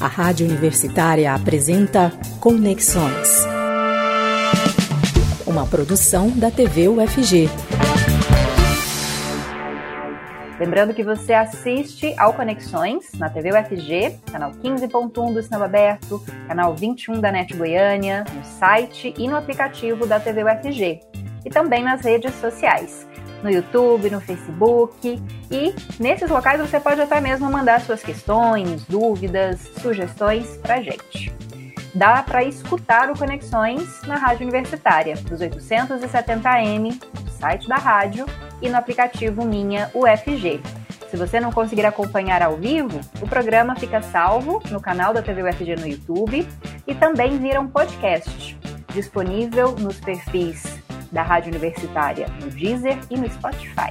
A Rádio Universitária apresenta Conexões. Uma produção da TV UFG. Lembrando que você assiste ao Conexões na TV UFG, canal 15.1 do Sinal Aberto, canal 21 da NET Goiânia, no site e no aplicativo da TV UFG. E também nas redes sociais no YouTube, no Facebook e nesses locais você pode até mesmo mandar suas questões, dúvidas, sugestões para gente. Dá para escutar o Conexões na Rádio Universitária, dos 870M, no site da rádio e no aplicativo Minha UFG. Se você não conseguir acompanhar ao vivo, o programa fica salvo no canal da TV UFG no YouTube e também vira um podcast, disponível nos perfis da Rádio Universitária no Deezer e no Spotify.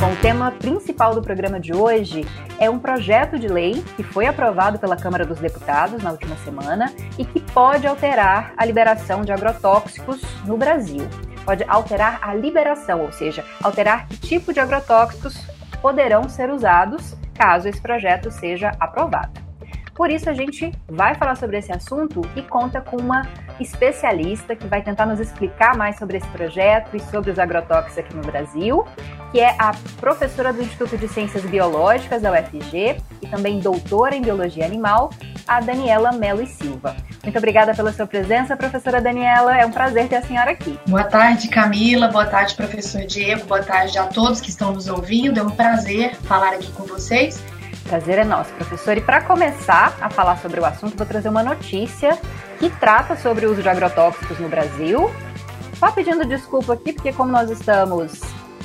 Bom, o tema principal do programa de hoje é um projeto de lei que foi aprovado pela Câmara dos Deputados na última semana e que pode alterar a liberação de agrotóxicos no Brasil. Pode alterar a liberação, ou seja, alterar que tipo de agrotóxicos poderão ser usados caso esse projeto seja aprovado. Por isso, a gente vai falar sobre esse assunto e conta com uma especialista que vai tentar nos explicar mais sobre esse projeto e sobre os agrotóxicos aqui no Brasil, que é a professora do Instituto de Ciências Biológicas da UFG e também doutora em Biologia Animal, a Daniela Melo e Silva. Muito obrigada pela sua presença, professora Daniela. É um prazer ter a senhora aqui. Boa tarde, Camila. Boa tarde, professor Diego. Boa tarde a todos que estão nos ouvindo. É um prazer falar aqui com vocês Prazer é nosso, professor. E para começar a falar sobre o assunto, vou trazer uma notícia que trata sobre o uso de agrotóxicos no Brasil. Só pedindo desculpa aqui, porque como nós estamos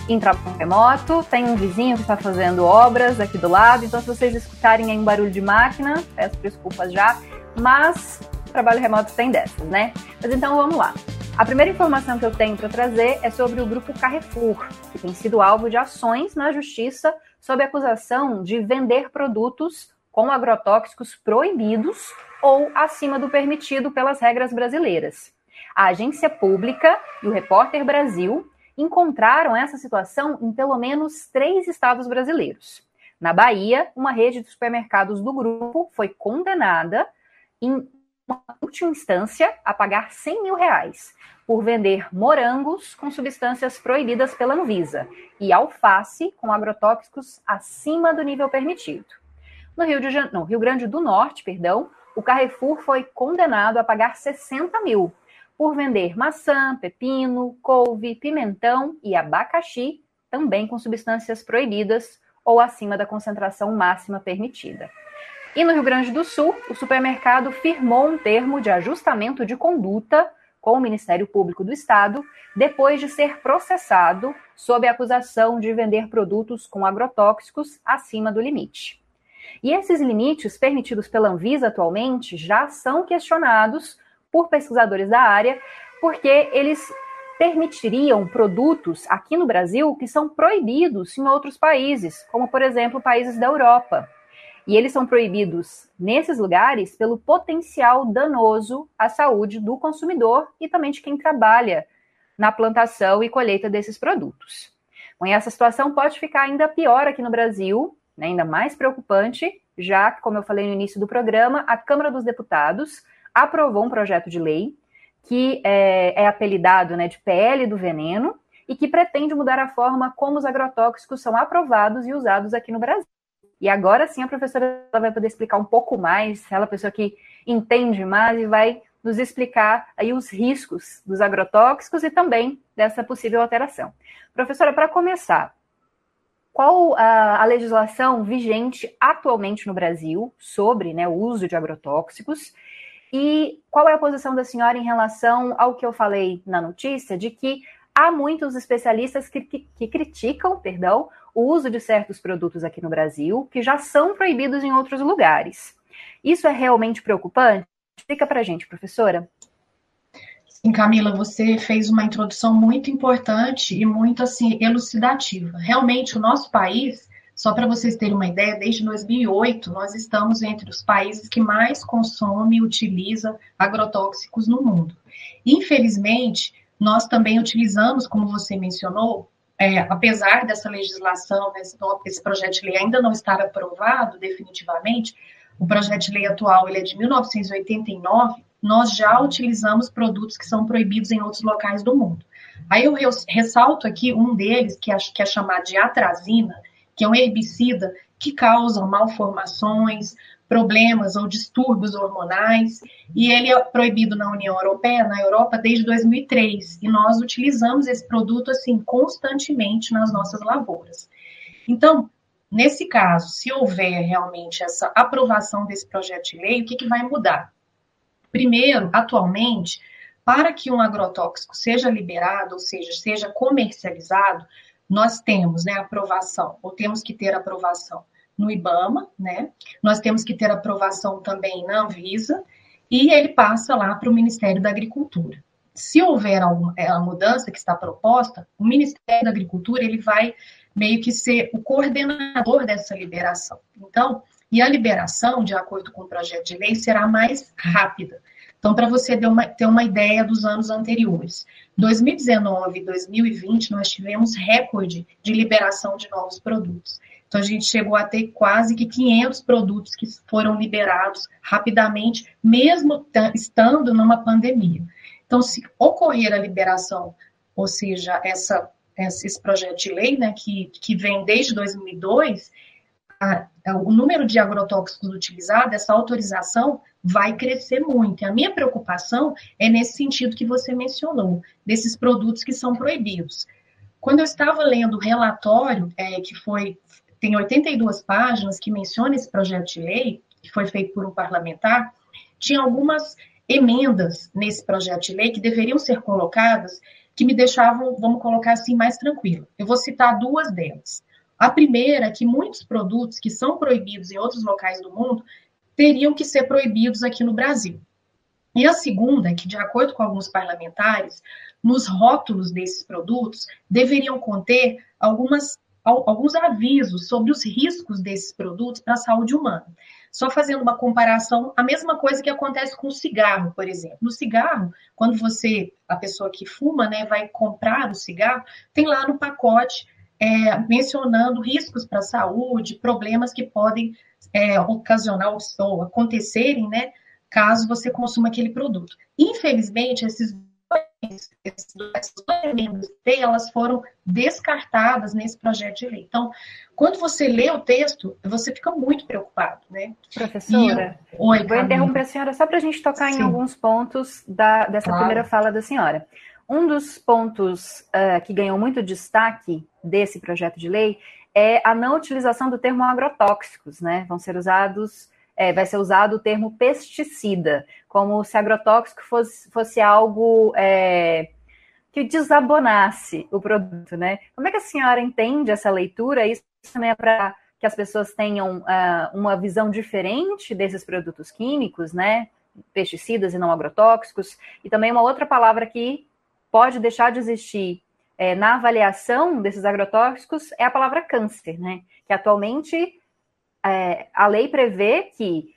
em trabalho remoto, tem um vizinho que está fazendo obras aqui do lado, então se vocês escutarem aí um barulho de máquina, peço desculpas já, mas trabalho remoto tem dessas, né? Mas então vamos lá. A primeira informação que eu tenho para trazer é sobre o grupo Carrefour, que tem sido alvo de ações na justiça sob acusação de vender produtos com agrotóxicos proibidos ou acima do permitido pelas regras brasileiras. A agência pública e o Repórter Brasil encontraram essa situação em pelo menos três estados brasileiros. Na Bahia, uma rede de supermercados do grupo foi condenada em última instância a pagar 100 mil reais por vender morangos com substâncias proibidas pela Anvisa e alface com agrotóxicos acima do nível permitido. No Rio, de, no Rio Grande do Norte, perdão, o Carrefour foi condenado a pagar 60 mil por vender maçã, pepino, couve, pimentão e abacaxi, também com substâncias proibidas ou acima da concentração máxima permitida. E no Rio Grande do Sul, o supermercado firmou um termo de ajustamento de conduta com o Ministério Público do Estado, depois de ser processado sob a acusação de vender produtos com agrotóxicos acima do limite. E esses limites permitidos pela Anvisa atualmente já são questionados por pesquisadores da área, porque eles permitiriam produtos aqui no Brasil que são proibidos em outros países, como por exemplo países da Europa. E eles são proibidos nesses lugares pelo potencial danoso à saúde do consumidor e também de quem trabalha na plantação e colheita desses produtos. Bom, e essa situação pode ficar ainda pior aqui no Brasil, né, ainda mais preocupante, já que, como eu falei no início do programa, a Câmara dos Deputados aprovou um projeto de lei que é, é apelidado né, de PL do veneno e que pretende mudar a forma como os agrotóxicos são aprovados e usados aqui no Brasil. E agora sim a professora vai poder explicar um pouco mais, ela é a pessoa que entende mais e vai nos explicar aí os riscos dos agrotóxicos e também dessa possível alteração. Professora, para começar, qual a, a, legislação vigente atualmente no Brasil sobre né, o uso de agrotóxicos e qual é a posição da senhora em relação ao que eu falei na notícia de que há muitos especialistas que, que, que criticam, perdão, o uso de certos produtos aqui no Brasil que já são proibidos em outros lugares. Isso é realmente preocupante? Explica para a gente, professora. Sim, Camila, você fez uma introdução muito importante e muito assim elucidativa. Realmente, o nosso país, só para vocês terem uma ideia, desde 2008 nós estamos entre os países que mais consome e utiliza agrotóxicos no mundo. Infelizmente, nós também utilizamos, como você mencionou, é, apesar dessa legislação, desse, esse projeto de lei ainda não estar aprovado definitivamente, o projeto de lei atual ele é de 1989, nós já utilizamos produtos que são proibidos em outros locais do mundo. Aí eu ressalto aqui um deles, que, acho que é chamado de atrazina, que é um herbicida que causa malformações, problemas ou distúrbios hormonais, e ele é proibido na União Europeia, na Europa, desde 2003, e nós utilizamos esse produto assim constantemente nas nossas lavouras. Então, nesse caso, se houver realmente essa aprovação desse projeto de lei, o que, que vai mudar? Primeiro, atualmente, para que um agrotóxico seja liberado, ou seja, seja comercializado, nós temos né, aprovação, ou temos que ter aprovação no IBAMA, né? Nós temos que ter aprovação também na Anvisa e ele passa lá para o Ministério da Agricultura. Se houver é, a mudança que está proposta, o Ministério da Agricultura ele vai meio que ser o coordenador dessa liberação. Então, e a liberação, de acordo com o projeto de lei, será mais rápida. Então, para você ter uma, ter uma ideia dos anos anteriores, 2019 e 2020 nós tivemos recorde de liberação de novos produtos. Então, a gente chegou a ter quase que 500 produtos que foram liberados rapidamente, mesmo estando numa pandemia. Então, se ocorrer a liberação, ou seja, essa, esse projeto de lei, né, que, que vem desde 2002, a, a, o número de agrotóxicos utilizados, essa autorização, vai crescer muito. E a minha preocupação é nesse sentido que você mencionou, desses produtos que são proibidos. Quando eu estava lendo o relatório é, que foi tem 82 páginas que menciona esse projeto de lei, que foi feito por um parlamentar, tinha algumas emendas nesse projeto de lei que deveriam ser colocadas, que me deixavam, vamos colocar assim, mais tranquilo. Eu vou citar duas delas. A primeira é que muitos produtos que são proibidos em outros locais do mundo teriam que ser proibidos aqui no Brasil. E a segunda é que, de acordo com alguns parlamentares, nos rótulos desses produtos deveriam conter algumas alguns avisos sobre os riscos desses produtos para a saúde humana. Só fazendo uma comparação, a mesma coisa que acontece com o cigarro, por exemplo. No cigarro, quando você, a pessoa que fuma, né, vai comprar o cigarro, tem lá no pacote é, mencionando riscos para a saúde, problemas que podem é, ocasionar ou acontecerem, né, caso você consuma aquele produto. Infelizmente, esses esses dois elementos elas foram descartadas nesse projeto de lei. Então, quando você lê o texto, você fica muito preocupado, né? Professora, eu, Oi, vou interromper a senhora só para a gente tocar Sim. em alguns pontos da, dessa claro. primeira fala da senhora. Um dos pontos uh, que ganhou muito destaque desse projeto de lei é a não utilização do termo agrotóxicos, né? Vão ser usados é, vai ser usado o termo pesticida, como se agrotóxico fosse, fosse algo é, que desabonasse o produto, né? Como é que a senhora entende essa leitura? Isso também é para que as pessoas tenham uh, uma visão diferente desses produtos químicos, né? Pesticidas e não agrotóxicos. E também uma outra palavra que pode deixar de existir é, na avaliação desses agrotóxicos é a palavra câncer, né? Que atualmente é, a lei prevê que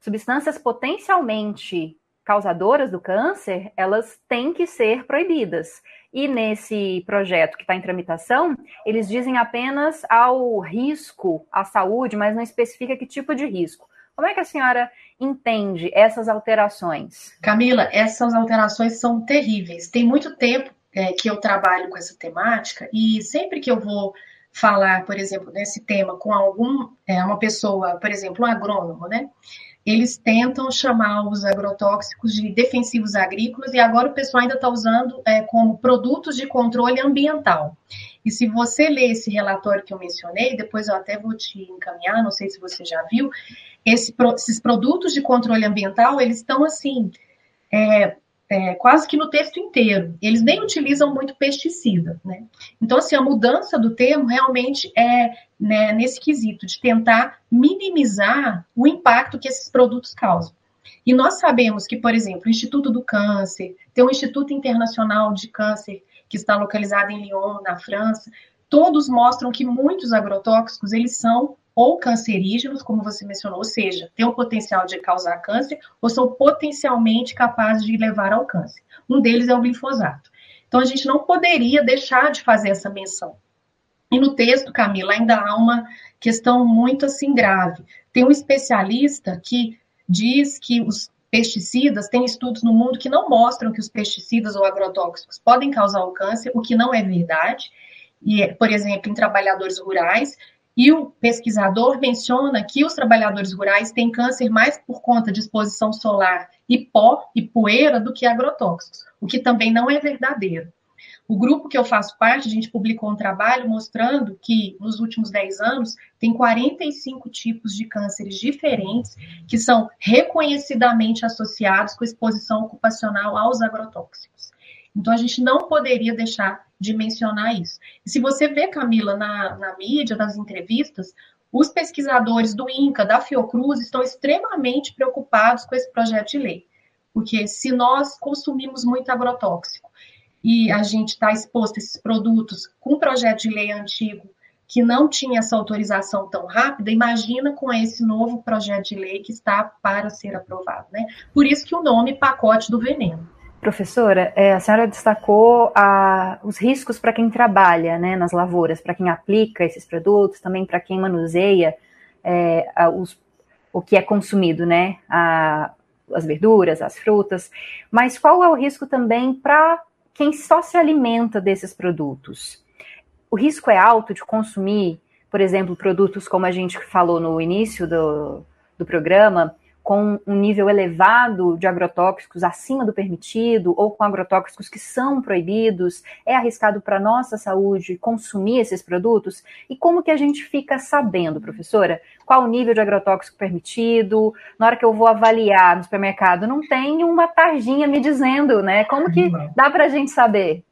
substâncias potencialmente causadoras do câncer, elas têm que ser proibidas. E nesse projeto que está em tramitação, eles dizem apenas ao risco à saúde, mas não especifica que tipo de risco. Como é que a senhora entende essas alterações? Camila, essas alterações são terríveis. Tem muito tempo é, que eu trabalho com essa temática e sempre que eu vou falar, por exemplo, nesse tema com algum é, uma pessoa, por exemplo, um agrônomo, né? Eles tentam chamar os agrotóxicos de defensivos agrícolas e agora o pessoal ainda está usando é, como produtos de controle ambiental. E se você ler esse relatório que eu mencionei, depois eu até vou te encaminhar, não sei se você já viu, esse, esses produtos de controle ambiental, eles estão assim, é, é, quase que no texto inteiro. Eles nem utilizam muito pesticida, né? Então, assim, a mudança do termo realmente é né, nesse quesito de tentar minimizar o impacto que esses produtos causam. E nós sabemos que, por exemplo, o Instituto do Câncer, tem um Instituto Internacional de Câncer que está localizado em Lyon, na França, todos mostram que muitos agrotóxicos, eles são ou cancerígenos, como você mencionou, ou seja, têm o potencial de causar câncer ou são potencialmente capazes de levar ao câncer. Um deles é o glifosato. Então, a gente não poderia deixar de fazer essa menção. E no texto, Camila, ainda há uma questão muito assim grave. Tem um especialista que diz que os pesticidas, tem estudos no mundo que não mostram que os pesticidas ou agrotóxicos podem causar o câncer, o que não é verdade. E, por exemplo, em trabalhadores rurais, e o pesquisador menciona que os trabalhadores rurais têm câncer mais por conta de exposição solar e pó e poeira do que agrotóxicos, o que também não é verdadeiro. O grupo que eu faço parte, a gente publicou um trabalho mostrando que nos últimos 10 anos tem 45 tipos de cânceres diferentes que são reconhecidamente associados com exposição ocupacional aos agrotóxicos. Então a gente não poderia deixar de mencionar isso. E se você vê, Camila, na, na mídia, nas entrevistas, os pesquisadores do INCA, da Fiocruz, estão extremamente preocupados com esse projeto de lei. Porque se nós consumimos muito agrotóxico e a gente está exposto a esses produtos com um projeto de lei antigo que não tinha essa autorização tão rápida, imagina com esse novo projeto de lei que está para ser aprovado. Né? Por isso que o nome pacote do veneno. Professora, é, a senhora destacou a, os riscos para quem trabalha né, nas lavouras, para quem aplica esses produtos, também para quem manuseia é, a, os, o que é consumido, né, a, as verduras, as frutas. Mas qual é o risco também para quem só se alimenta desses produtos? O risco é alto de consumir, por exemplo, produtos como a gente falou no início do, do programa, com um nível elevado de agrotóxicos acima do permitido ou com agrotóxicos que são proibidos? É arriscado para a nossa saúde consumir esses produtos? E como que a gente fica sabendo, professora, qual o nível de agrotóxico permitido? Na hora que eu vou avaliar no supermercado, não tem uma tarjinha me dizendo, né? Como que dá para a gente saber?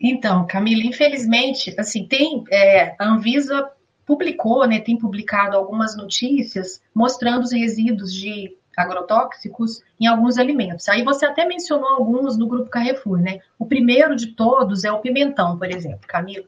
Então, Camila, infelizmente, assim, tem é, a Anvisa publicou, né, tem publicado algumas notícias mostrando os resíduos de agrotóxicos em alguns alimentos. Aí você até mencionou alguns no grupo Carrefour, né? O primeiro de todos é o pimentão, por exemplo, Camilo.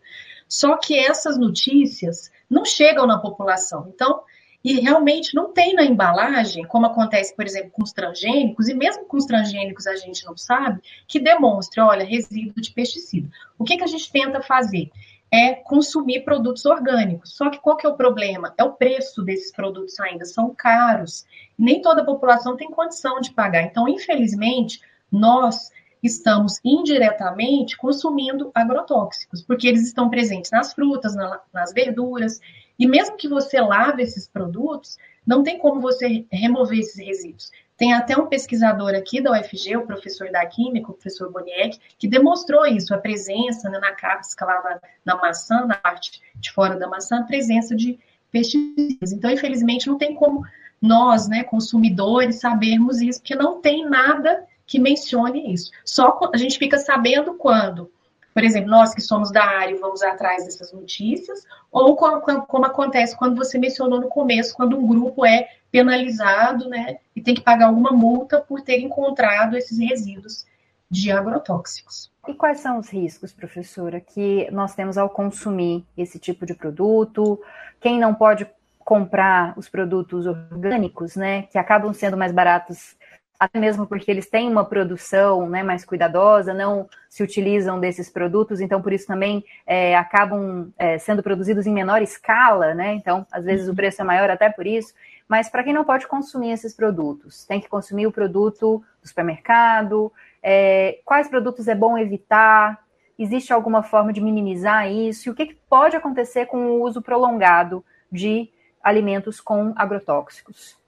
Só que essas notícias não chegam na população. Então, e realmente não tem na embalagem, como acontece, por exemplo, com os transgênicos, e mesmo com os transgênicos a gente não sabe, que demonstre, olha, resíduo de pesticida. O que, que a gente tenta fazer? É consumir produtos orgânicos. Só que qual que é o problema? É o preço desses produtos ainda, são caros. Nem toda a população tem condição de pagar. Então, infelizmente, nós estamos indiretamente consumindo agrotóxicos, porque eles estão presentes nas frutas, na, nas verduras, e mesmo que você lave esses produtos, não tem como você remover esses resíduos. Tem até um pesquisador aqui da UFG, o professor da Química, o professor Boniek, que demonstrou isso, a presença né, na casca lá na, na maçã, na parte de fora da maçã, a presença de pesticidas. Então, infelizmente, não tem como nós, né, consumidores, sabermos isso, porque não tem nada que mencione isso. Só a gente fica sabendo quando, por exemplo, nós que somos da área vamos atrás dessas notícias, ou como, como acontece quando você mencionou no começo, quando um grupo é penalizado, né, e tem que pagar alguma multa por ter encontrado esses resíduos de agrotóxicos. E quais são os riscos, professora, que nós temos ao consumir esse tipo de produto? Quem não pode comprar os produtos orgânicos, né, que acabam sendo mais baratos até mesmo porque eles têm uma produção né, mais cuidadosa, não se utilizam desses produtos, então por isso também é, acabam é, sendo produzidos em menor escala, né? Então, às vezes o preço é maior até por isso. Mas para quem não pode consumir esses produtos, tem que consumir o produto do supermercado. É, quais produtos é bom evitar? Existe alguma forma de minimizar isso? E o que, que pode acontecer com o uso prolongado de alimentos com agrotóxicos?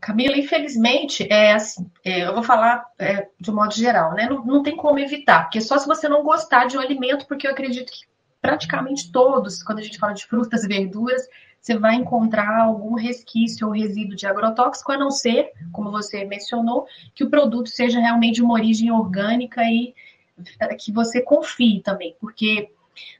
Camila, infelizmente, é assim, é, eu vou falar é, de um modo geral, né? Não, não tem como evitar, porque só se você não gostar de um alimento, porque eu acredito que praticamente todos, quando a gente fala de frutas e verduras, você vai encontrar algum resquício ou resíduo de agrotóxico, a não ser, como você mencionou, que o produto seja realmente de uma origem orgânica e é, que você confie também, porque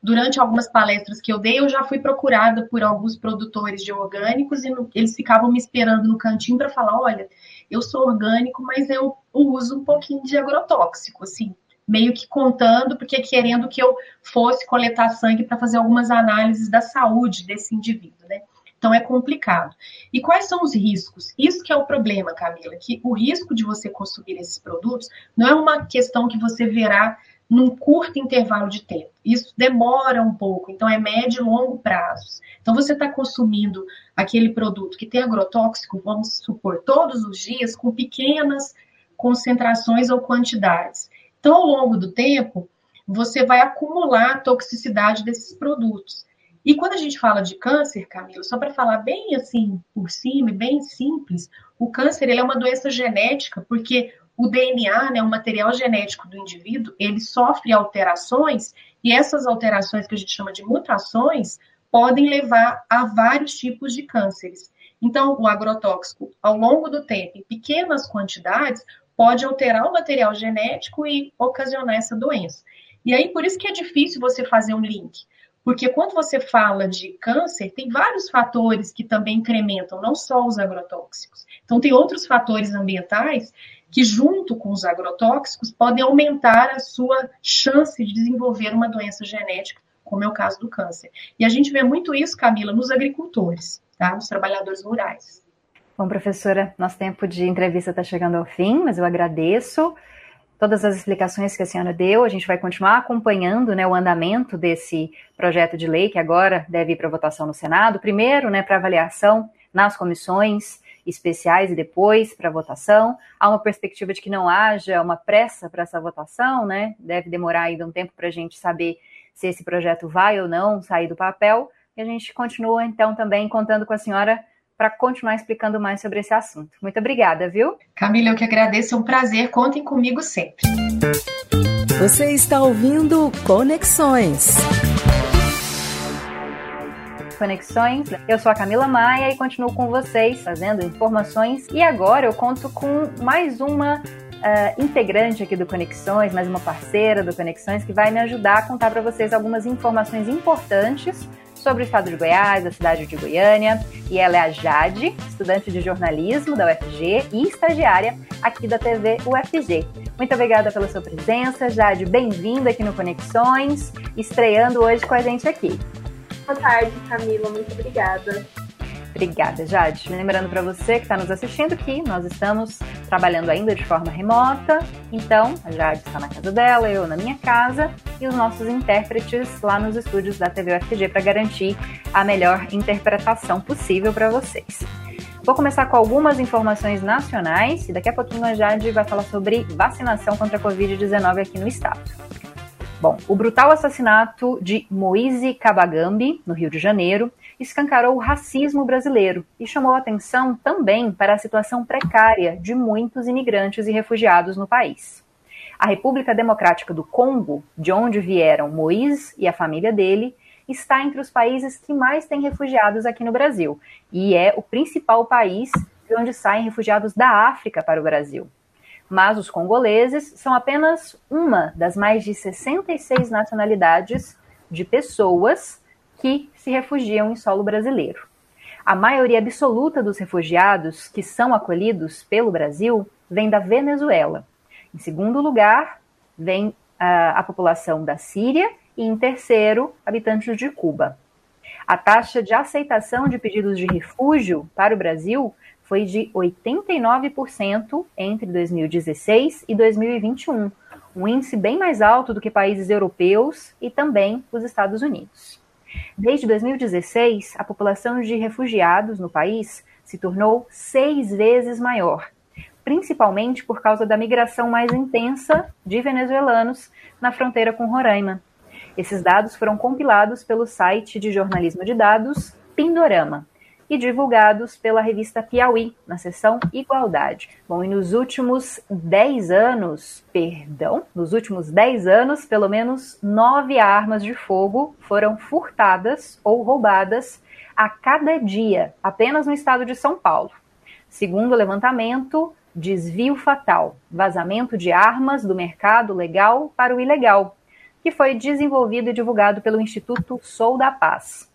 durante algumas palestras que eu dei, eu já fui procurada por alguns produtores de orgânicos e eles ficavam me esperando no cantinho para falar: olha, eu sou orgânico, mas eu uso um pouquinho de agrotóxico, assim, meio que contando, porque querendo que eu fosse coletar sangue para fazer algumas análises da saúde desse indivíduo, né? Então é complicado. E quais são os riscos? Isso que é o problema, Camila, que o risco de você consumir esses produtos não é uma questão que você verá num curto intervalo de tempo. Isso demora um pouco, então é médio e longo prazos. Então você está consumindo aquele produto que tem agrotóxico, vamos supor, todos os dias, com pequenas concentrações ou quantidades. Então, ao longo do tempo, você vai acumular a toxicidade desses produtos. E quando a gente fala de câncer, Camila, só para falar bem assim por cima, bem simples, o câncer ele é uma doença genética, porque o DNA, né, o material genético do indivíduo, ele sofre alterações e essas alterações que a gente chama de mutações podem levar a vários tipos de cânceres. Então, o agrotóxico, ao longo do tempo, em pequenas quantidades, pode alterar o material genético e ocasionar essa doença. E aí, por isso que é difícil você fazer um link. Porque quando você fala de câncer, tem vários fatores que também incrementam, não só os agrotóxicos. Então, tem outros fatores ambientais que, junto com os agrotóxicos, podem aumentar a sua chance de desenvolver uma doença genética, como é o caso do câncer. E a gente vê muito isso, Camila, nos agricultores, tá? nos trabalhadores rurais. Bom, professora, nosso tempo de entrevista está chegando ao fim, mas eu agradeço todas as explicações que a senhora deu. A gente vai continuar acompanhando né, o andamento desse projeto de lei que agora deve ir para votação no Senado. Primeiro, né, para avaliação nas comissões especiais e depois para votação. Há uma perspectiva de que não haja uma pressa para essa votação, né? Deve demorar ainda um tempo para a gente saber se esse projeto vai ou não sair do papel. E a gente continua, então, também contando com a senhora para continuar explicando mais sobre esse assunto. Muito obrigada, viu? Camila, eu que agradeço, é um prazer. Contem comigo sempre. Você está ouvindo Conexões. Conexões. Eu sou a Camila Maia e continuo com vocês fazendo informações. E agora eu conto com mais uma Uh, integrante aqui do Conexões, mais uma parceira do Conexões, que vai me ajudar a contar para vocês algumas informações importantes sobre o estado de Goiás, a cidade de Goiânia. E ela é a Jade, estudante de jornalismo da UFG e estagiária aqui da TV UFG. Muito obrigada pela sua presença, Jade. Bem-vinda aqui no Conexões, estreando hoje com a gente aqui. Boa tarde, Camila. Muito obrigada. Obrigada, Jade. Lembrando para você que está nos assistindo que nós estamos trabalhando ainda de forma remota, então a Jade está na casa dela, eu na minha casa e os nossos intérpretes lá nos estúdios da TV UFG para garantir a melhor interpretação possível para vocês. Vou começar com algumas informações nacionais e daqui a pouquinho a Jade vai falar sobre vacinação contra a Covid-19 aqui no estado. Bom, o brutal assassinato de Moise Kabagambi, no Rio de Janeiro, escancarou o racismo brasileiro e chamou atenção também para a situação precária de muitos imigrantes e refugiados no país. A República Democrática do Congo, de onde vieram Moise e a família dele, está entre os países que mais têm refugiados aqui no Brasil e é o principal país de onde saem refugiados da África para o Brasil mas os congoleses são apenas uma das mais de 66 nacionalidades de pessoas que se refugiam em solo brasileiro. A maioria absoluta dos refugiados que são acolhidos pelo Brasil vem da Venezuela. Em segundo lugar, vem a, a população da Síria e, em terceiro, habitantes de Cuba. A taxa de aceitação de pedidos de refúgio para o Brasil foi de 89% entre 2016 e 2021, um índice bem mais alto do que países europeus e também os Estados Unidos. Desde 2016, a população de refugiados no país se tornou seis vezes maior, principalmente por causa da migração mais intensa de venezuelanos na fronteira com Roraima. Esses dados foram compilados pelo site de jornalismo de dados Pindorama e divulgados pela revista Piauí, na seção Igualdade. Bom, e nos últimos 10 anos, perdão, nos últimos 10 anos, pelo menos nove armas de fogo foram furtadas ou roubadas a cada dia, apenas no estado de São Paulo. Segundo o levantamento, desvio fatal, vazamento de armas do mercado legal para o ilegal, que foi desenvolvido e divulgado pelo Instituto Sou da Paz.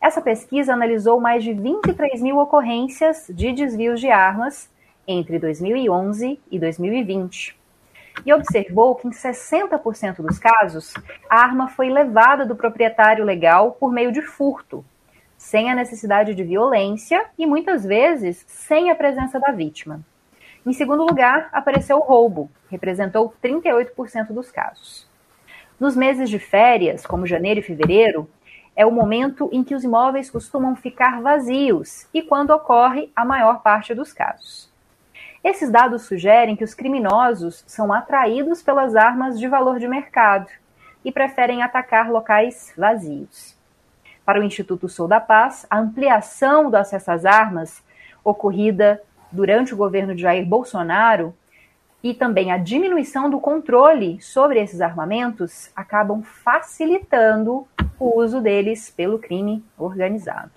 Essa pesquisa analisou mais de 23 mil ocorrências de desvios de armas entre 2011 e 2020 e observou que em 60% dos casos a arma foi levada do proprietário legal por meio de furto, sem a necessidade de violência e muitas vezes sem a presença da vítima. Em segundo lugar, apareceu o roubo, representou 38% dos casos. Nos meses de férias, como janeiro e fevereiro, é o momento em que os imóveis costumam ficar vazios e quando ocorre a maior parte dos casos. Esses dados sugerem que os criminosos são atraídos pelas armas de valor de mercado e preferem atacar locais vazios. Para o Instituto Sou da Paz, a ampliação do acesso às armas, ocorrida durante o governo de Jair Bolsonaro, e também a diminuição do controle sobre esses armamentos acabam facilitando o uso deles pelo crime organizado.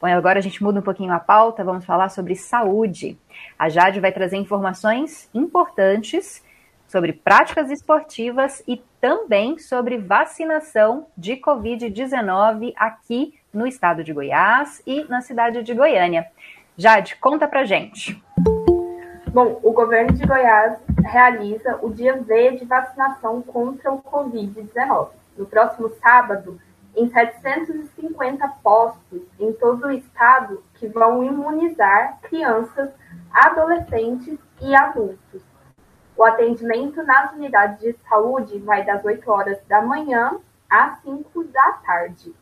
Bom, agora a gente muda um pouquinho a pauta, vamos falar sobre saúde. A Jade vai trazer informações importantes sobre práticas esportivas e também sobre vacinação de Covid-19 aqui no estado de Goiás e na cidade de Goiânia. Jade, conta pra gente. Bom, o governo de Goiás realiza o dia V de vacinação contra o Covid-19. No próximo sábado, em 750 postos em todo o estado que vão imunizar crianças, adolescentes e adultos. O atendimento nas unidades de saúde vai das 8 horas da manhã às 5 da tarde.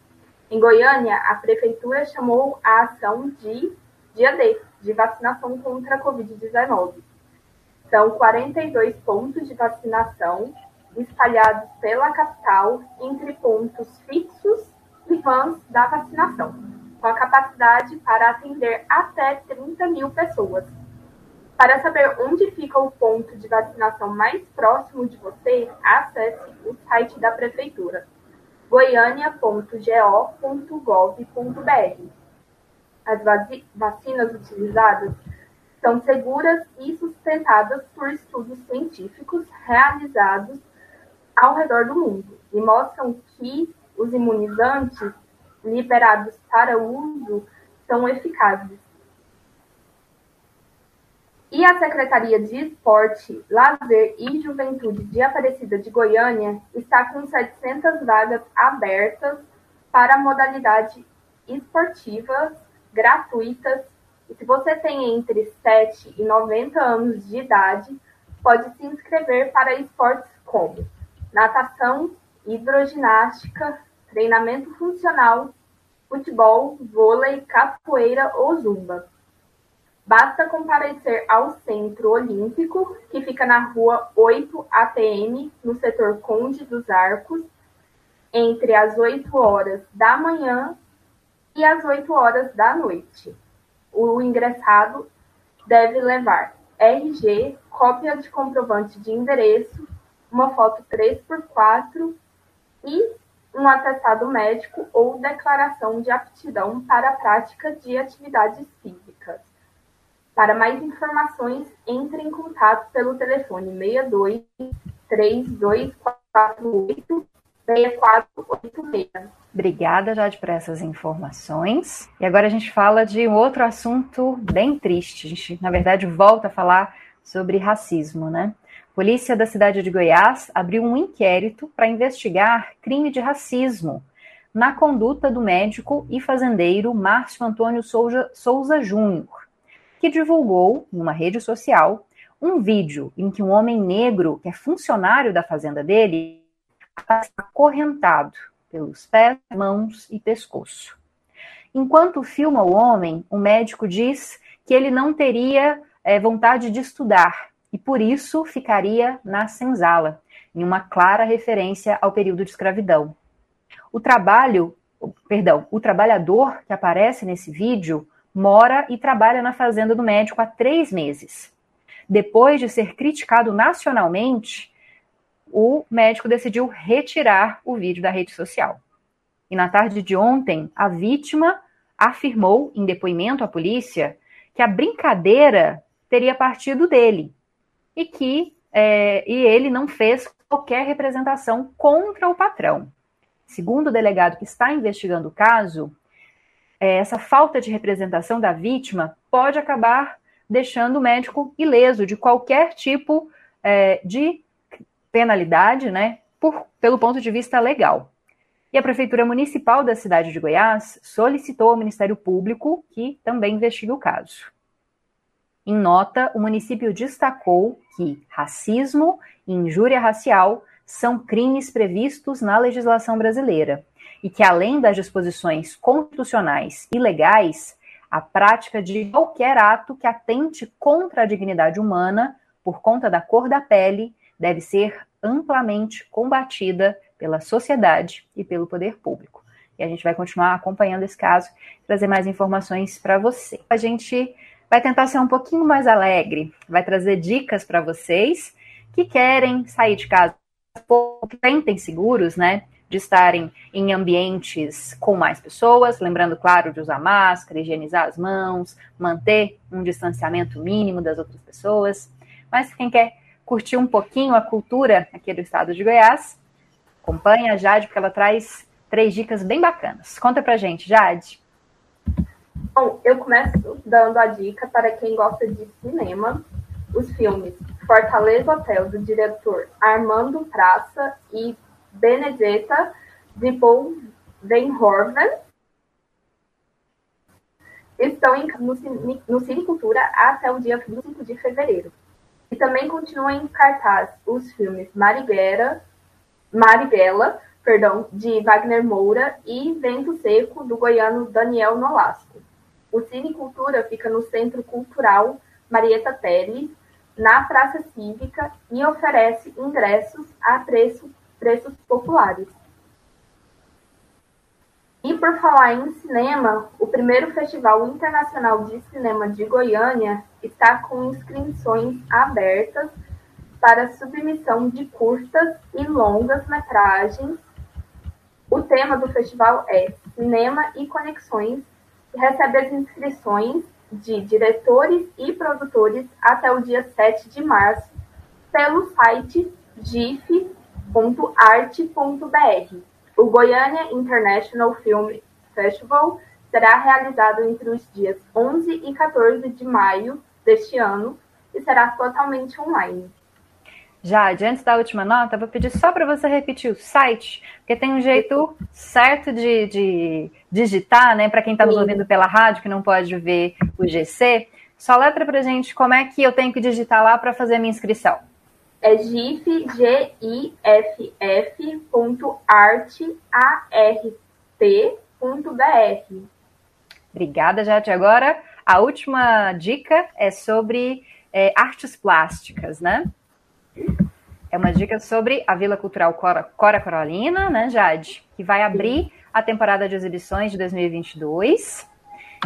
Em Goiânia, a prefeitura chamou a ação de Dia D, de vacinação contra a Covid-19. São 42 pontos de vacinação espalhados pela capital entre pontos fixos e vans da vacinação, com a capacidade para atender até 30 mil pessoas. Para saber onde fica o ponto de vacinação mais próximo de você, acesse o site da Prefeitura goiania.go.gov.br as vacinas utilizadas são seguras e sustentadas por estudos científicos realizados ao redor do mundo e mostram que os imunizantes liberados para uso são eficazes. E a Secretaria de Esporte, Lazer e Juventude de Aparecida de Goiânia está com 700 vagas abertas para modalidade esportivas gratuitas. E se você tem entre 7 e 90 anos de idade, pode se inscrever para esportes como natação, hidroginástica, treinamento funcional, futebol, vôlei, capoeira ou zumba. Basta comparecer ao Centro Olímpico, que fica na rua 8 ATM, no setor Conde dos Arcos, entre as 8 horas da manhã e às 8 horas da noite. O ingressado deve levar RG, cópia de comprovante de endereço, uma foto 3x4 e um atestado médico ou declaração de aptidão para a prática de atividades físicas. Para mais informações, entre em contato pelo telefone 62 3248 6486. Obrigada, Jade, por essas informações. E agora a gente fala de um outro assunto bem triste. A gente, na verdade, volta a falar sobre racismo, né? Polícia da cidade de Goiás abriu um inquérito para investigar crime de racismo na conduta do médico e fazendeiro Márcio Antônio Souza, Souza Júnior, que divulgou em uma rede social um vídeo em que um homem negro, que é funcionário da fazenda dele, acorrentado pelos pés, mãos e pescoço. Enquanto filma o homem, o médico diz que ele não teria é, vontade de estudar e por isso ficaria na senzala, em uma clara referência ao período de escravidão. O trabalho, perdão, o trabalhador que aparece nesse vídeo mora e trabalha na fazenda do médico há três meses. Depois de ser criticado nacionalmente, o médico decidiu retirar o vídeo da rede social. E na tarde de ontem, a vítima afirmou, em depoimento à polícia, que a brincadeira teria partido dele e que é, e ele não fez qualquer representação contra o patrão. Segundo o delegado que está investigando o caso, é, essa falta de representação da vítima pode acabar deixando o médico ileso de qualquer tipo é, de penalidade, né, por, pelo ponto de vista legal. E a Prefeitura Municipal da cidade de Goiás solicitou ao Ministério Público que também investigue o caso. Em nota, o município destacou que racismo e injúria racial são crimes previstos na legislação brasileira e que, além das disposições constitucionais e legais, a prática de qualquer ato que atente contra a dignidade humana por conta da cor da pele deve ser amplamente combatida pela sociedade e pelo poder público. E a gente vai continuar acompanhando esse caso, trazer mais informações para você. A gente vai tentar ser um pouquinho mais alegre, vai trazer dicas para vocês que querem sair de casa, que sentem seguros, né? De estarem em ambientes com mais pessoas, lembrando, claro, de usar máscara, higienizar as mãos, manter um distanciamento mínimo das outras pessoas. Mas quem quer curtir um pouquinho a cultura aqui do estado de Goiás, acompanha a Jade, porque ela traz três dicas bem bacanas. Conta pra gente, Jade. Bom, eu começo dando a dica para quem gosta de cinema, os filmes Fortaleza Hotel, do diretor Armando Praça e Benedetta de Paul Verhoeven, estão em, no, no Cine Cultura até o dia 25 de fevereiro. E também continuam em cartaz os filmes Marighella, Marighella perdão, de Wagner Moura e Vento Seco, do goiano Daniel Nolasco. O Cine Cultura fica no Centro Cultural Marieta Teles, na Praça Cívica, e oferece ingressos a preço, preços populares. E por falar em cinema, o primeiro Festival Internacional de Cinema de Goiânia está com inscrições abertas para submissão de curtas e longas metragens o tema do festival é Cinema e Conexões e recebe as inscrições de diretores e produtores até o dia 7 de março pelo site gif.arte.br. O Goiânia International Film Festival será realizado entre os dias 11 e 14 de maio deste ano e será totalmente online. Já, antes da última nota, vou pedir só para você repetir o site, porque tem um jeito certo de, de digitar, né? Para quem está nos ouvindo pela rádio, que não pode ver o GC. Só letra para gente como é que eu tenho que digitar lá para fazer a minha inscrição. É gif, G-I-F-F, ponto arte, A-R-T, ponto B-R. Obrigada, Jade. Agora, a última dica é sobre é, artes plásticas, né? É uma dica sobre a Vila Cultural Cora, Cora Coralina, né, Jade? Que vai abrir a temporada de exibições de 2022.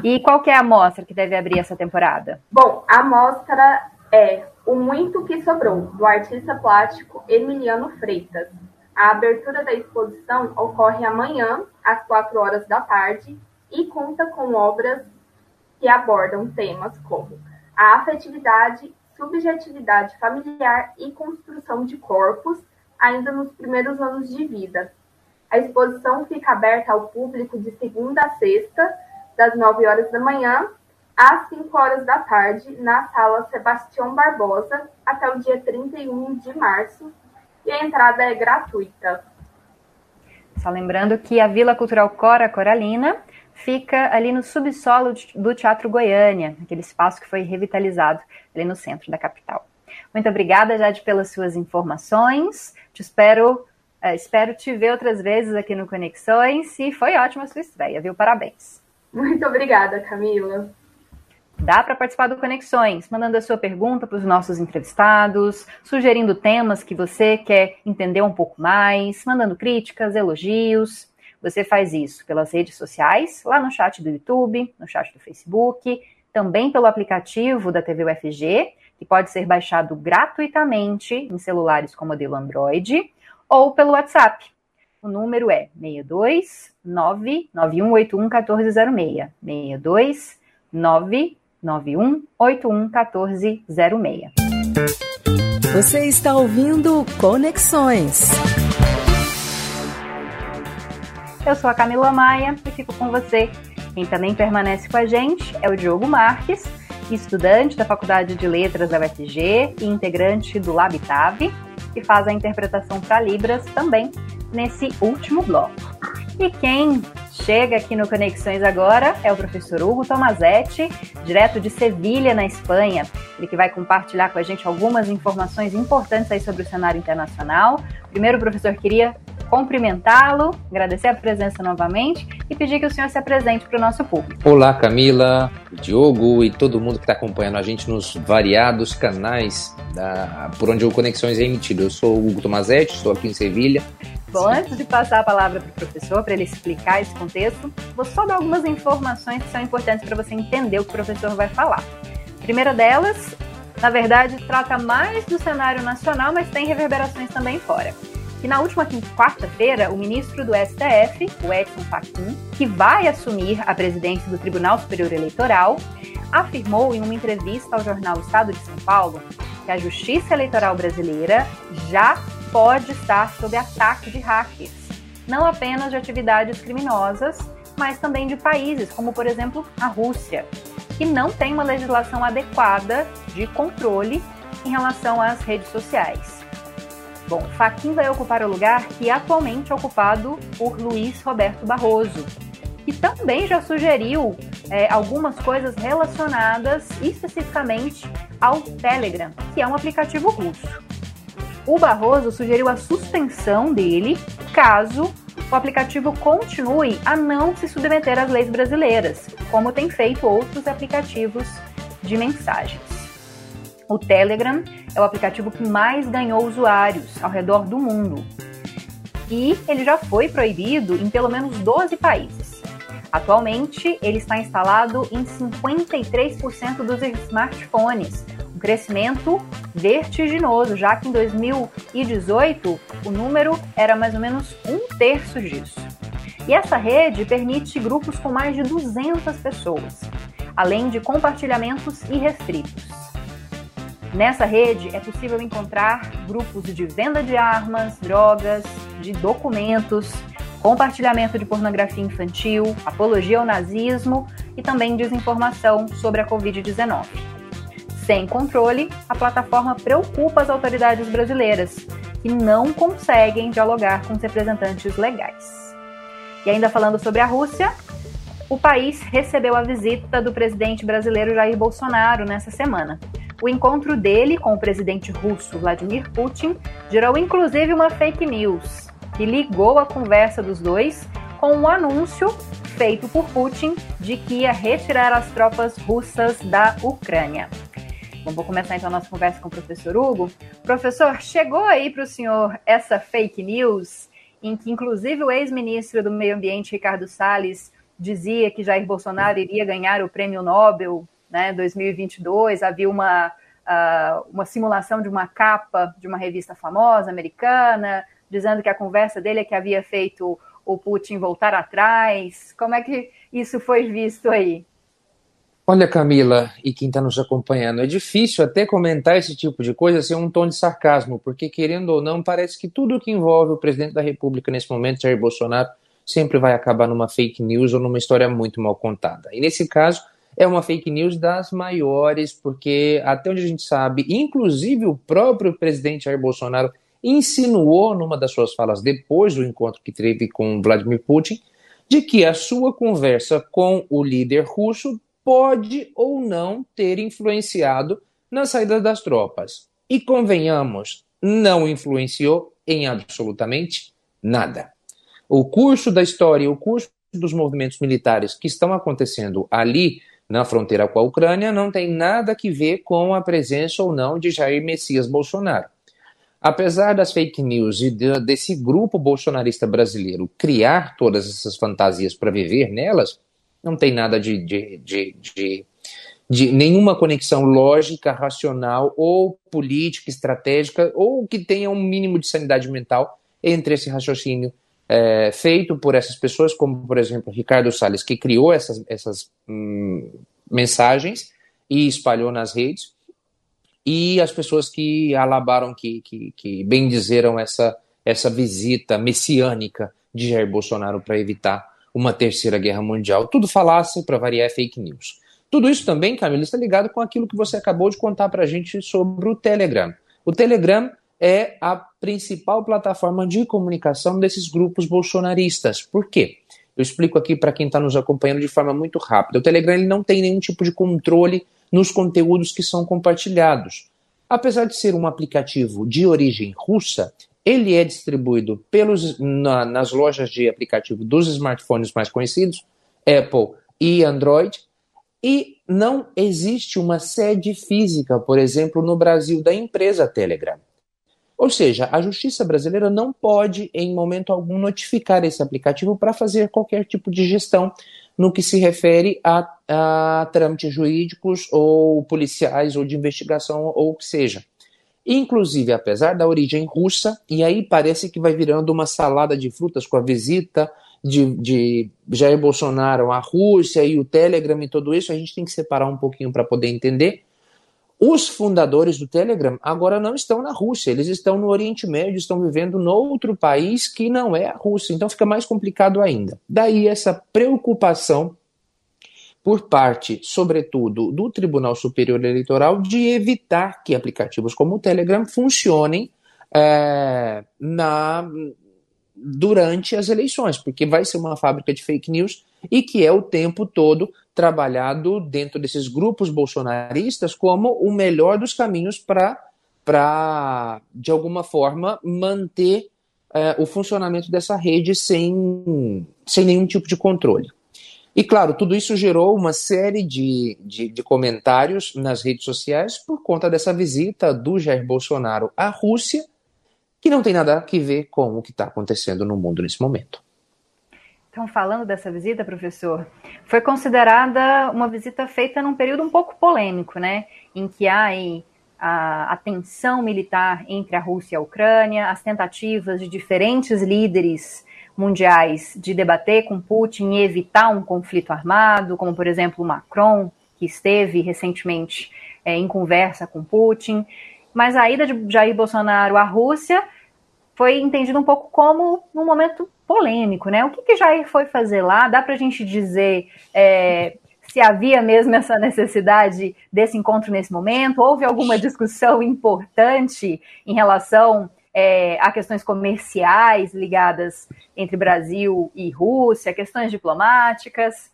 E qual que é a mostra que deve abrir essa temporada? Bom, a mostra é O Muito Que Sobrou, do artista plástico Emiliano Freitas. A abertura da exposição ocorre amanhã, às 4 horas da tarde, e conta com obras que abordam temas como a afetividade subjetividade familiar e construção de corpos, ainda nos primeiros anos de vida. A exposição fica aberta ao público de segunda a sexta, das 9 horas da manhã às 5 horas da tarde, na sala Sebastião Barbosa, até o dia 31 de março, e a entrada é gratuita. Só lembrando que a Vila Cultural Cora Coralina fica ali no subsolo do Teatro Goiânia, aquele espaço que foi revitalizado ali no centro da capital. Muito obrigada, Jade, pelas suas informações. Te espero, uh, espero te ver outras vezes aqui no Conexões e foi ótima a sua estreia, viu? Parabéns. Muito obrigada, Camila. Dá para participar do Conexões, mandando a sua pergunta para os nossos entrevistados, sugerindo temas que você quer entender um pouco mais, mandando críticas, elogios. Você faz isso pelas redes sociais, lá no chat do YouTube, no chat do Facebook, também pelo aplicativo da TV UFG, que pode ser baixado gratuitamente em celulares com modelo Android, ou pelo WhatsApp. O número é 62 99181 1406. 62 99181 1406. Você está ouvindo Conexões. Eu sou a Camila Maia e fico com você. Quem também permanece com a gente é o Diogo Marques, estudante da Faculdade de Letras da UFG e integrante do Labitave, que faz a interpretação para Libras também nesse último bloco. E quem Chega aqui no Conexões agora é o professor Hugo Tomazetti, direto de Sevilha, na Espanha. Ele que vai compartilhar com a gente algumas informações importantes aí sobre o cenário internacional. Primeiro, professor, queria cumprimentá-lo, agradecer a presença novamente e pedir que o senhor se apresente para o nosso público. Olá, Camila, Diogo e todo mundo que está acompanhando a gente nos variados canais da, por onde o Conexões é emitido. Eu sou o Hugo Tomazetti, estou aqui em Sevilha. Bom, antes de passar a palavra para o professor, para ele explicar esse contexto, vou só dar algumas informações que são importantes para você entender o que o professor vai falar. A primeira delas, na verdade, trata mais do cenário nacional, mas tem reverberações também fora que na última quarta-feira, o ministro do STF, o Edson Fachin, que vai assumir a presidência do Tribunal Superior Eleitoral, afirmou em uma entrevista ao jornal Estado de São Paulo que a Justiça Eleitoral brasileira já pode estar sob ataque de hackers, não apenas de atividades criminosas, mas também de países como, por exemplo, a Rússia, que não tem uma legislação adequada de controle em relação às redes sociais. Bom, Faquin vai ocupar o lugar que atualmente é ocupado por Luiz Roberto Barroso, que também já sugeriu é, algumas coisas relacionadas especificamente ao Telegram, que é um aplicativo russo. O Barroso sugeriu a suspensão dele caso o aplicativo continue a não se submeter às leis brasileiras, como tem feito outros aplicativos de mensagens. O Telegram é o aplicativo que mais ganhou usuários ao redor do mundo. E ele já foi proibido em pelo menos 12 países. Atualmente, ele está instalado em 53% dos smartphones, um crescimento vertiginoso, já que em 2018 o número era mais ou menos um terço disso. E essa rede permite grupos com mais de 200 pessoas, além de compartilhamentos irrestritos. Nessa rede é possível encontrar grupos de venda de armas, drogas, de documentos, compartilhamento de pornografia infantil, apologia ao nazismo e também desinformação sobre a Covid-19. Sem controle, a plataforma preocupa as autoridades brasileiras, que não conseguem dialogar com os representantes legais. E ainda falando sobre a Rússia, o país recebeu a visita do presidente brasileiro Jair Bolsonaro nessa semana. O encontro dele com o presidente russo Vladimir Putin gerou inclusive uma fake news que ligou a conversa dos dois com um anúncio feito por Putin de que ia retirar as tropas russas da Ucrânia. Bom, vou começar então a nossa conversa com o professor Hugo. Professor, chegou aí para o senhor essa fake news em que inclusive o ex-ministro do Meio Ambiente, Ricardo Salles, dizia que Jair Bolsonaro iria ganhar o prêmio Nobel né, 2022, havia uma, uh, uma simulação de uma capa de uma revista famosa americana, dizendo que a conversa dele é que havia feito o Putin voltar atrás. Como é que isso foi visto aí? Olha, Camila, e quem está nos acompanhando, é difícil até comentar esse tipo de coisa sem um tom de sarcasmo, porque, querendo ou não, parece que tudo que envolve o presidente da República nesse momento, Jair Bolsonaro, sempre vai acabar numa fake news ou numa história muito mal contada. E nesse caso, é uma fake news das maiores, porque até onde a gente sabe, inclusive o próprio presidente Jair Bolsonaro insinuou numa das suas falas depois do encontro que teve com Vladimir Putin, de que a sua conversa com o líder russo pode ou não ter influenciado na saída das tropas. E convenhamos, não influenciou em absolutamente nada. O curso da história, o curso dos movimentos militares que estão acontecendo ali na fronteira com a Ucrânia não tem nada que ver com a presença ou não de Jair Messias Bolsonaro. Apesar das fake news e de, desse grupo bolsonarista brasileiro criar todas essas fantasias para viver nelas, não tem nada de, de, de, de, de nenhuma conexão lógica, racional ou política, estratégica, ou que tenha um mínimo de sanidade mental entre esse raciocínio é, feito por essas pessoas, como por exemplo Ricardo Salles, que criou essas, essas hum, mensagens e espalhou nas redes, e as pessoas que alabaram, que, que, que bendizeram essa, essa visita messiânica de Jair Bolsonaro para evitar uma terceira guerra mundial. Tudo falasse, para variar, é fake news. Tudo isso também, Camila, está ligado com aquilo que você acabou de contar para a gente sobre o Telegram. O Telegram é a principal plataforma de comunicação desses grupos bolsonaristas. Por quê? Eu explico aqui para quem está nos acompanhando de forma muito rápida. O Telegram ele não tem nenhum tipo de controle nos conteúdos que são compartilhados. Apesar de ser um aplicativo de origem russa, ele é distribuído pelos, na, nas lojas de aplicativo dos smartphones mais conhecidos, Apple e Android, e não existe uma sede física, por exemplo, no Brasil da empresa Telegram. Ou seja, a justiça brasileira não pode, em momento algum, notificar esse aplicativo para fazer qualquer tipo de gestão no que se refere a, a trâmites jurídicos ou policiais ou de investigação ou o que seja. Inclusive, apesar da origem russa, e aí parece que vai virando uma salada de frutas com a visita de, de Jair Bolsonaro à Rússia e o Telegram e tudo isso, a gente tem que separar um pouquinho para poder entender. Os fundadores do Telegram agora não estão na Rússia, eles estão no Oriente Médio, estão vivendo no outro país que não é a Rússia, então fica mais complicado ainda. Daí essa preocupação por parte, sobretudo, do Tribunal Superior Eleitoral de evitar que aplicativos como o Telegram funcionem é, na, durante as eleições, porque vai ser uma fábrica de fake news e que é o tempo todo trabalhado dentro desses grupos bolsonaristas como o melhor dos caminhos para, de alguma forma, manter é, o funcionamento dessa rede sem, sem nenhum tipo de controle. E claro, tudo isso gerou uma série de, de, de, comentários nas redes sociais por conta dessa visita do Jair Bolsonaro à Rússia, que não tem nada a ver com o que está acontecendo no mundo nesse momento. Então, falando dessa visita, professor, foi considerada uma visita feita num período um pouco polêmico, né? Em que há aí a, a tensão militar entre a Rússia e a Ucrânia, as tentativas de diferentes líderes mundiais de debater com Putin e evitar um conflito armado, como por exemplo Macron, que esteve recentemente é, em conversa com Putin. Mas a ida de Jair Bolsonaro à Rússia foi entendido um pouco como um momento polêmico, né? O que, que Jair foi fazer lá? Dá para a gente dizer é, se havia mesmo essa necessidade desse encontro nesse momento? Houve alguma discussão importante em relação é, a questões comerciais ligadas entre Brasil e Rússia, questões diplomáticas?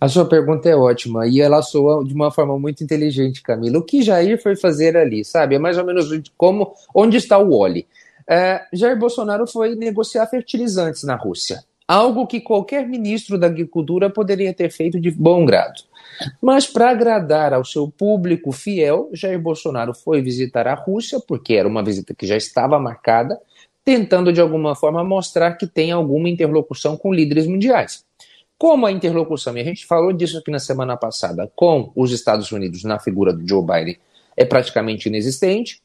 A sua pergunta é ótima e ela soa de uma forma muito inteligente, Camila. O que Jair foi fazer ali, sabe? É mais ou menos como onde está o Oli. É, Jair Bolsonaro foi negociar fertilizantes na Rússia, algo que qualquer ministro da Agricultura poderia ter feito de bom grado. Mas, para agradar ao seu público fiel, Jair Bolsonaro foi visitar a Rússia, porque era uma visita que já estava marcada, tentando de alguma forma mostrar que tem alguma interlocução com líderes mundiais. Como a interlocução, e a gente falou disso aqui na semana passada, com os Estados Unidos na figura do Joe Biden é praticamente inexistente,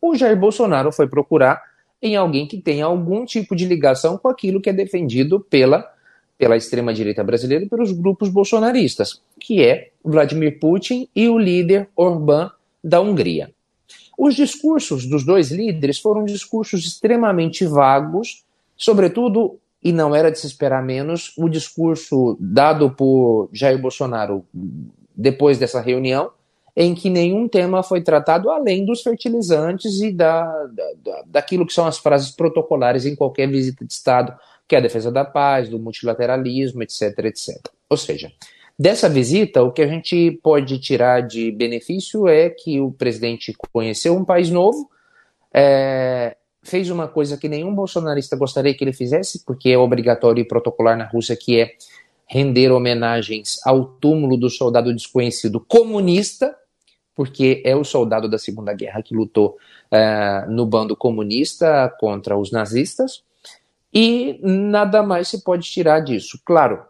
o Jair Bolsonaro foi procurar em alguém que tenha algum tipo de ligação com aquilo que é defendido pela, pela extrema-direita brasileira e pelos grupos bolsonaristas, que é Vladimir Putin e o líder Orbán da Hungria. Os discursos dos dois líderes foram discursos extremamente vagos, sobretudo, e não era de se esperar menos, o discurso dado por Jair Bolsonaro depois dessa reunião, em que nenhum tema foi tratado além dos fertilizantes e da, da, daquilo que são as frases protocolares em qualquer visita de Estado, que é a defesa da paz, do multilateralismo, etc, etc. Ou seja, dessa visita, o que a gente pode tirar de benefício é que o presidente conheceu um país novo, é, fez uma coisa que nenhum bolsonarista gostaria que ele fizesse, porque é obrigatório e protocolar na Rússia, que é render homenagens ao túmulo do soldado desconhecido comunista, porque é o soldado da Segunda Guerra que lutou uh, no bando comunista contra os nazistas, e nada mais se pode tirar disso. Claro,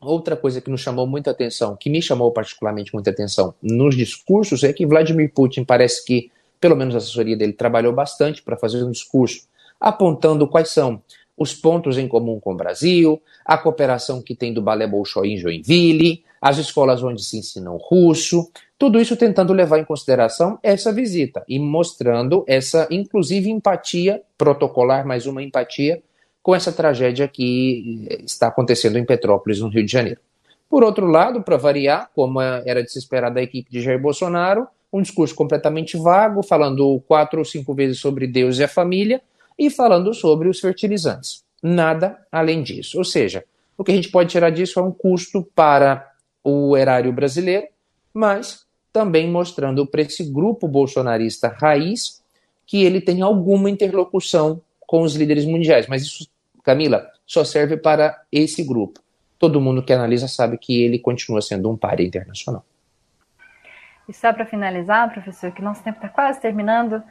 outra coisa que nos chamou muita atenção, que me chamou particularmente muita atenção nos discursos, é que Vladimir Putin parece que, pelo menos a assessoria dele, trabalhou bastante para fazer um discurso apontando quais são os pontos em comum com o Brasil, a cooperação que tem do Balé Bolshoi em Joinville, as escolas onde se ensina o russo, tudo isso tentando levar em consideração essa visita e mostrando essa, inclusive, empatia protocolar, mais uma empatia com essa tragédia que está acontecendo em Petrópolis, no Rio de Janeiro. Por outro lado, para variar, como era de se esperar da equipe de Jair Bolsonaro, um discurso completamente vago, falando quatro ou cinco vezes sobre Deus e a família e falando sobre os fertilizantes. Nada além disso. Ou seja, O que a gente pode tirar disso é um custo para o erário brasileiro, mas também mostrando para esse grupo bolsonarista raiz que ele tem alguma interlocução com os líderes mundiais. Mas isso, Camila, só serve para esse grupo. Todo mundo que analisa sabe que ele continua sendo um páreo internacional. E só para finalizar, professor, que nosso tempo está quase terminando,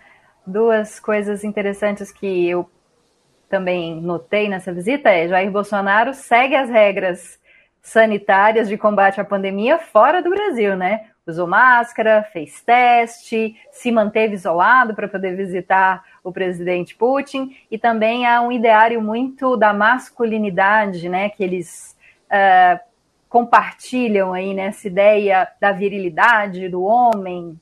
duas coisas interessantes que eu também notei nessa visita é Jair Bolsonaro segue as regras sanitárias de combate à pandemia fora do Brasil, né? Usou máscara, fez teste, se manteve isolado para poder visitar o presidente Putin e também há um ideário muito da masculinidade, né? Que eles uh, compartilham aí nessa ideia da virilidade do homem?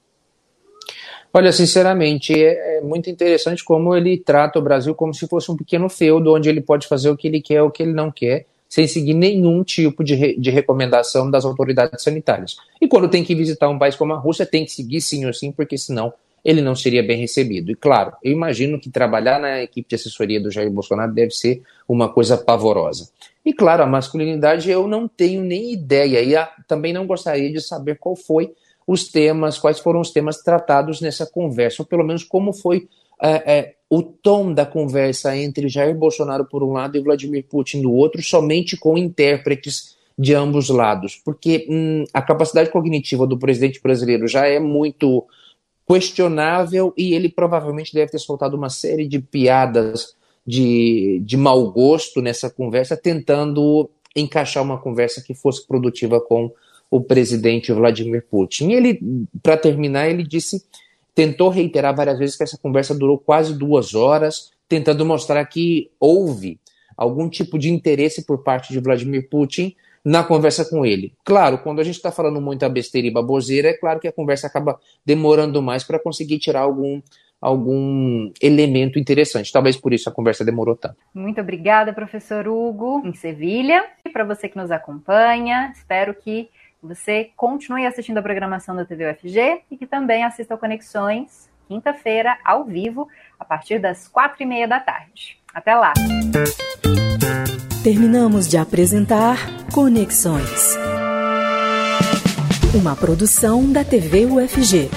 Olha, sinceramente, é, é, muito interessante como ele trata o Brasil como se fosse um pequeno feudo, onde ele pode fazer o que ele quer, o que ele não quer, sem seguir nenhum tipo de, re, de recomendação das autoridades sanitárias. E quando tem que visitar um país como a Rússia, tem que seguir sim ou sim, porque senão ele não seria bem recebido. E claro, eu imagino que trabalhar na equipe de assessoria do Jair Bolsonaro deve ser uma coisa pavorosa. E claro, a masculinidade eu não tenho nem ideia e a, também não gostaria de saber qual foi os temas, quais foram os temas tratados nessa conversa, ou pelo menos como foi é, é, o tom da conversa entre Jair Bolsonaro por um lado e Vladimir Putin do outro, somente com intérpretes de ambos lados, porque hum, a capacidade cognitiva do presidente brasileiro já é muito questionável e ele provavelmente deve ter soltado uma série de piadas de, de mau gosto nessa conversa, tentando encaixar uma conversa que fosse produtiva com o presidente Vladimir Putin. E ele, para terminar, ele disse, tentou reiterar várias vezes que essa conversa durou quase duas horas, tentando mostrar que houve algum tipo de interesse por parte de Vladimir Putin na conversa com ele. Claro, quando a gente está falando muita besteira e baboseira, é claro que a conversa acaba demorando mais para conseguir tirar algum algum elemento interessante. Talvez por isso a conversa demorou tanto. Muito obrigada, professor Hugo, em Sevilha. E para você que nos acompanha, espero que você continue assistindo a programação da TV UFG e que também assista ao Conexões, quinta-feira, ao vivo, a partir das quatro e meia da tarde. Até lá! Terminamos de apresentar Conexões. Uma produção da TV UFG.